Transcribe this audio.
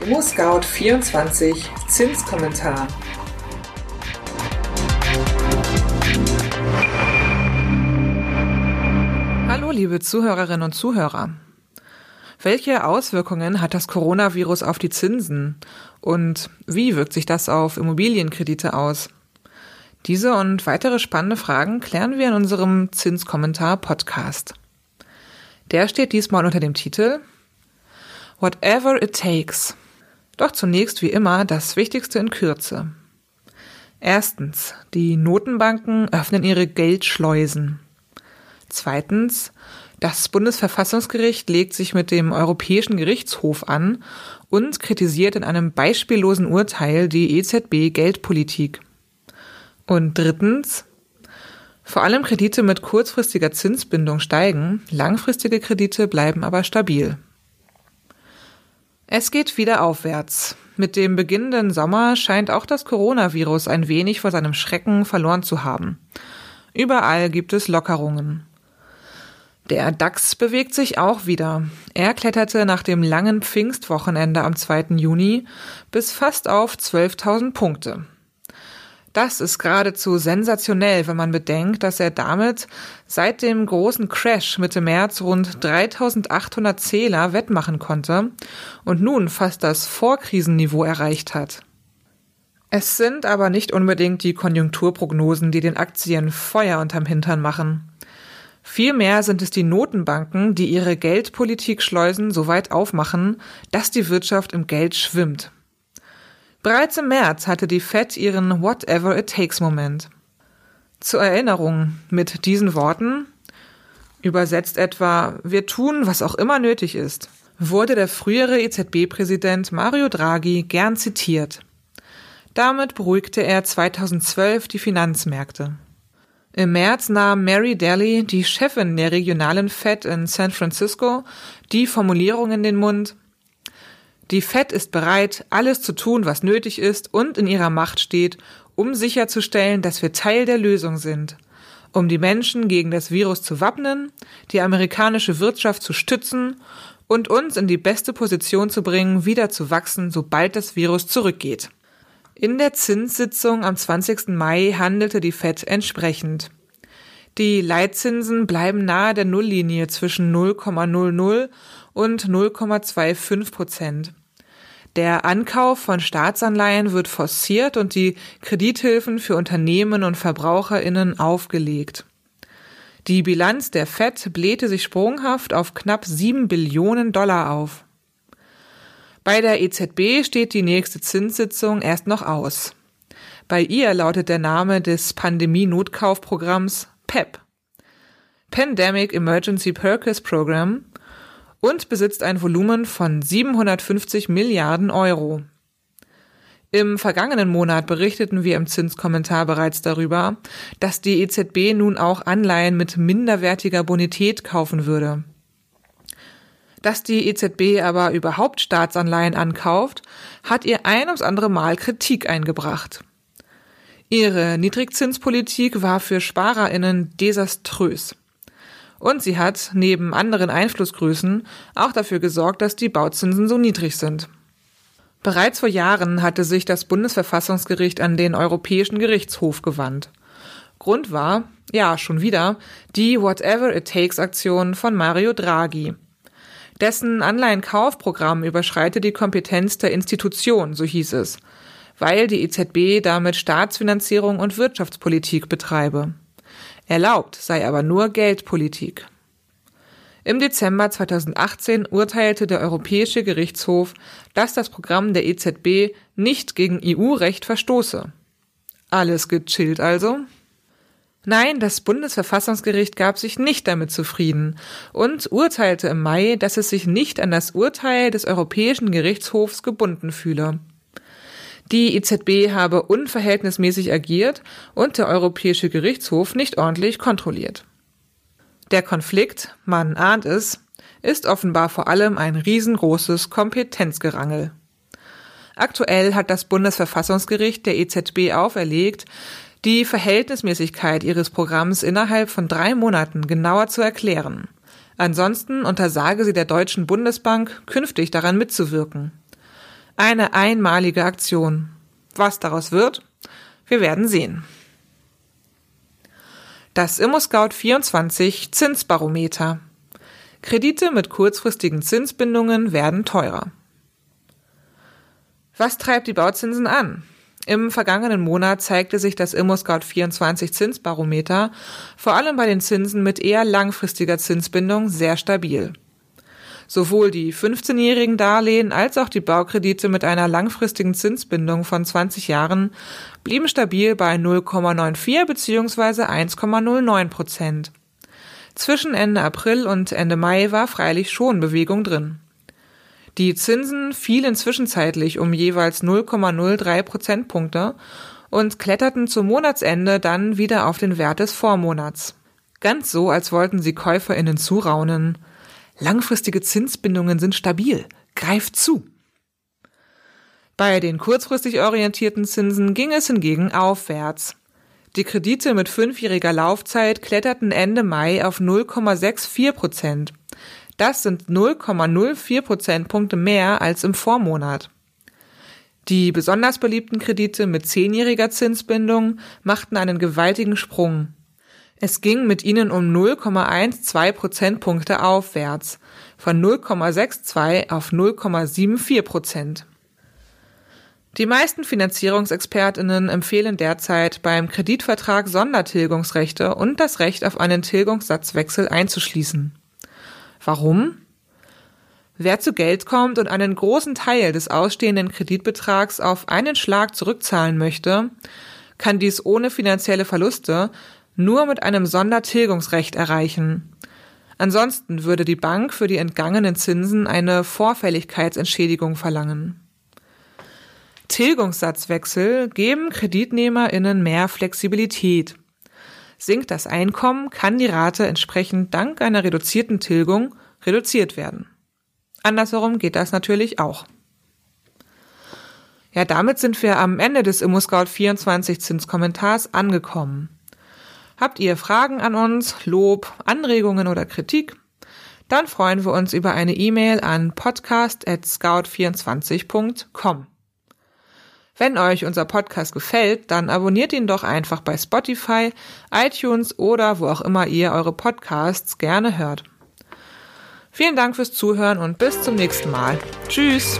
ImmoScout24 Zinskommentar. Hallo liebe Zuhörerinnen und Zuhörer. Welche Auswirkungen hat das Coronavirus auf die Zinsen und wie wirkt sich das auf Immobilienkredite aus? Diese und weitere spannende Fragen klären wir in unserem Zinskommentar-Podcast. Der steht diesmal unter dem Titel Whatever it takes. Doch zunächst wie immer das Wichtigste in Kürze. Erstens, die Notenbanken öffnen ihre Geldschleusen. Zweitens, das Bundesverfassungsgericht legt sich mit dem Europäischen Gerichtshof an und kritisiert in einem beispiellosen Urteil die EZB Geldpolitik. Und drittens, vor allem Kredite mit kurzfristiger Zinsbindung steigen, langfristige Kredite bleiben aber stabil. Es geht wieder aufwärts. Mit dem beginnenden Sommer scheint auch das Coronavirus ein wenig vor seinem Schrecken verloren zu haben. Überall gibt es Lockerungen. Der DAX bewegt sich auch wieder. Er kletterte nach dem langen Pfingstwochenende am 2. Juni bis fast auf 12.000 Punkte. Das ist geradezu sensationell, wenn man bedenkt, dass er damit seit dem großen Crash Mitte März rund 3800 Zähler wettmachen konnte und nun fast das Vorkrisenniveau erreicht hat. Es sind aber nicht unbedingt die Konjunkturprognosen, die den Aktien Feuer unterm Hintern machen. Vielmehr sind es die Notenbanken, die ihre Geldpolitikschleusen so weit aufmachen, dass die Wirtschaft im Geld schwimmt. Bereits im März hatte die Fed ihren Whatever it takes Moment. Zur Erinnerung mit diesen Worten, übersetzt etwa Wir tun, was auch immer nötig ist, wurde der frühere EZB-Präsident Mario Draghi gern zitiert. Damit beruhigte er 2012 die Finanzmärkte. Im März nahm Mary Daly, die Chefin der regionalen Fed in San Francisco, die Formulierung in den Mund, die Fed ist bereit, alles zu tun, was nötig ist und in ihrer Macht steht, um sicherzustellen, dass wir Teil der Lösung sind, um die Menschen gegen das Virus zu wappnen, die amerikanische Wirtschaft zu stützen und uns in die beste Position zu bringen, wieder zu wachsen, sobald das Virus zurückgeht. In der Zinssitzung am 20. Mai handelte die Fed entsprechend. Die Leitzinsen bleiben nahe der Nulllinie zwischen 0,00 und 0,25 Prozent. Der Ankauf von Staatsanleihen wird forciert und die Kredithilfen für Unternehmen und Verbraucherinnen aufgelegt. Die Bilanz der Fed blähte sich sprunghaft auf knapp sieben Billionen Dollar auf. Bei der EZB steht die nächste Zinssitzung erst noch aus. Bei ihr lautet der Name des Pandemie-Notkaufprogramms PEP. Pandemic Emergency Purchase Program und besitzt ein Volumen von 750 Milliarden Euro. Im vergangenen Monat berichteten wir im Zinskommentar bereits darüber, dass die EZB nun auch Anleihen mit minderwertiger Bonität kaufen würde. Dass die EZB aber überhaupt Staatsanleihen ankauft, hat ihr ein ums andere Mal Kritik eingebracht. Ihre Niedrigzinspolitik war für Sparerinnen desaströs. Und sie hat, neben anderen Einflussgrößen, auch dafür gesorgt, dass die Bauzinsen so niedrig sind. Bereits vor Jahren hatte sich das Bundesverfassungsgericht an den Europäischen Gerichtshof gewandt. Grund war, ja, schon wieder, die Whatever It Takes Aktion von Mario Draghi, dessen Anleihenkaufprogramm überschreite die Kompetenz der Institution, so hieß es, weil die EZB damit Staatsfinanzierung und Wirtschaftspolitik betreibe. Erlaubt sei aber nur Geldpolitik. Im Dezember 2018 urteilte der Europäische Gerichtshof, dass das Programm der EZB nicht gegen EU-Recht verstoße. Alles gechillt also? Nein, das Bundesverfassungsgericht gab sich nicht damit zufrieden und urteilte im Mai, dass es sich nicht an das Urteil des Europäischen Gerichtshofs gebunden fühle. Die EZB habe unverhältnismäßig agiert und der Europäische Gerichtshof nicht ordentlich kontrolliert. Der Konflikt, man ahnt es, ist offenbar vor allem ein riesengroßes Kompetenzgerangel. Aktuell hat das Bundesverfassungsgericht der EZB auferlegt, die Verhältnismäßigkeit ihres Programms innerhalb von drei Monaten genauer zu erklären. Ansonsten untersage sie der Deutschen Bundesbank, künftig daran mitzuwirken. Eine einmalige Aktion. Was daraus wird? Wir werden sehen. Das ImmoScout 24 Zinsbarometer. Kredite mit kurzfristigen Zinsbindungen werden teurer. Was treibt die Bauzinsen an? Im vergangenen Monat zeigte sich das ImmoScout 24 Zinsbarometer vor allem bei den Zinsen mit eher langfristiger Zinsbindung sehr stabil. Sowohl die 15-jährigen Darlehen als auch die Baukredite mit einer langfristigen Zinsbindung von 20 Jahren blieben stabil bei 0,94 bzw. 1,09 Prozent. Zwischen Ende April und Ende Mai war freilich schon Bewegung drin. Die Zinsen fielen zwischenzeitlich um jeweils 0,03 Prozentpunkte und kletterten zum Monatsende dann wieder auf den Wert des Vormonats. Ganz so, als wollten sie KäuferInnen zuraunen. Langfristige Zinsbindungen sind stabil. Greift zu. Bei den kurzfristig orientierten Zinsen ging es hingegen aufwärts. Die Kredite mit fünfjähriger Laufzeit kletterten Ende Mai auf 0,64 Prozent. Das sind 0,04 Prozentpunkte mehr als im Vormonat. Die besonders beliebten Kredite mit zehnjähriger Zinsbindung machten einen gewaltigen Sprung. Es ging mit ihnen um 0,12 Prozentpunkte aufwärts, von 0,62 auf 0,74 Prozent. Die meisten Finanzierungsexpertinnen empfehlen derzeit beim Kreditvertrag Sondertilgungsrechte und das Recht auf einen Tilgungssatzwechsel einzuschließen. Warum? Wer zu Geld kommt und einen großen Teil des ausstehenden Kreditbetrags auf einen Schlag zurückzahlen möchte, kann dies ohne finanzielle Verluste nur mit einem Sondertilgungsrecht erreichen. Ansonsten würde die Bank für die entgangenen Zinsen eine Vorfälligkeitsentschädigung verlangen. Tilgungssatzwechsel geben KreditnehmerInnen mehr Flexibilität. Sinkt das Einkommen, kann die Rate entsprechend dank einer reduzierten Tilgung reduziert werden. Andersherum geht das natürlich auch. Ja, damit sind wir am Ende des ImmoScout 24 Zinskommentars angekommen. Habt ihr Fragen an uns, Lob, Anregungen oder Kritik? Dann freuen wir uns über eine E-Mail an podcast@scout24.com. Wenn euch unser Podcast gefällt, dann abonniert ihn doch einfach bei Spotify, iTunes oder wo auch immer ihr eure Podcasts gerne hört. Vielen Dank fürs Zuhören und bis zum nächsten Mal. Tschüss!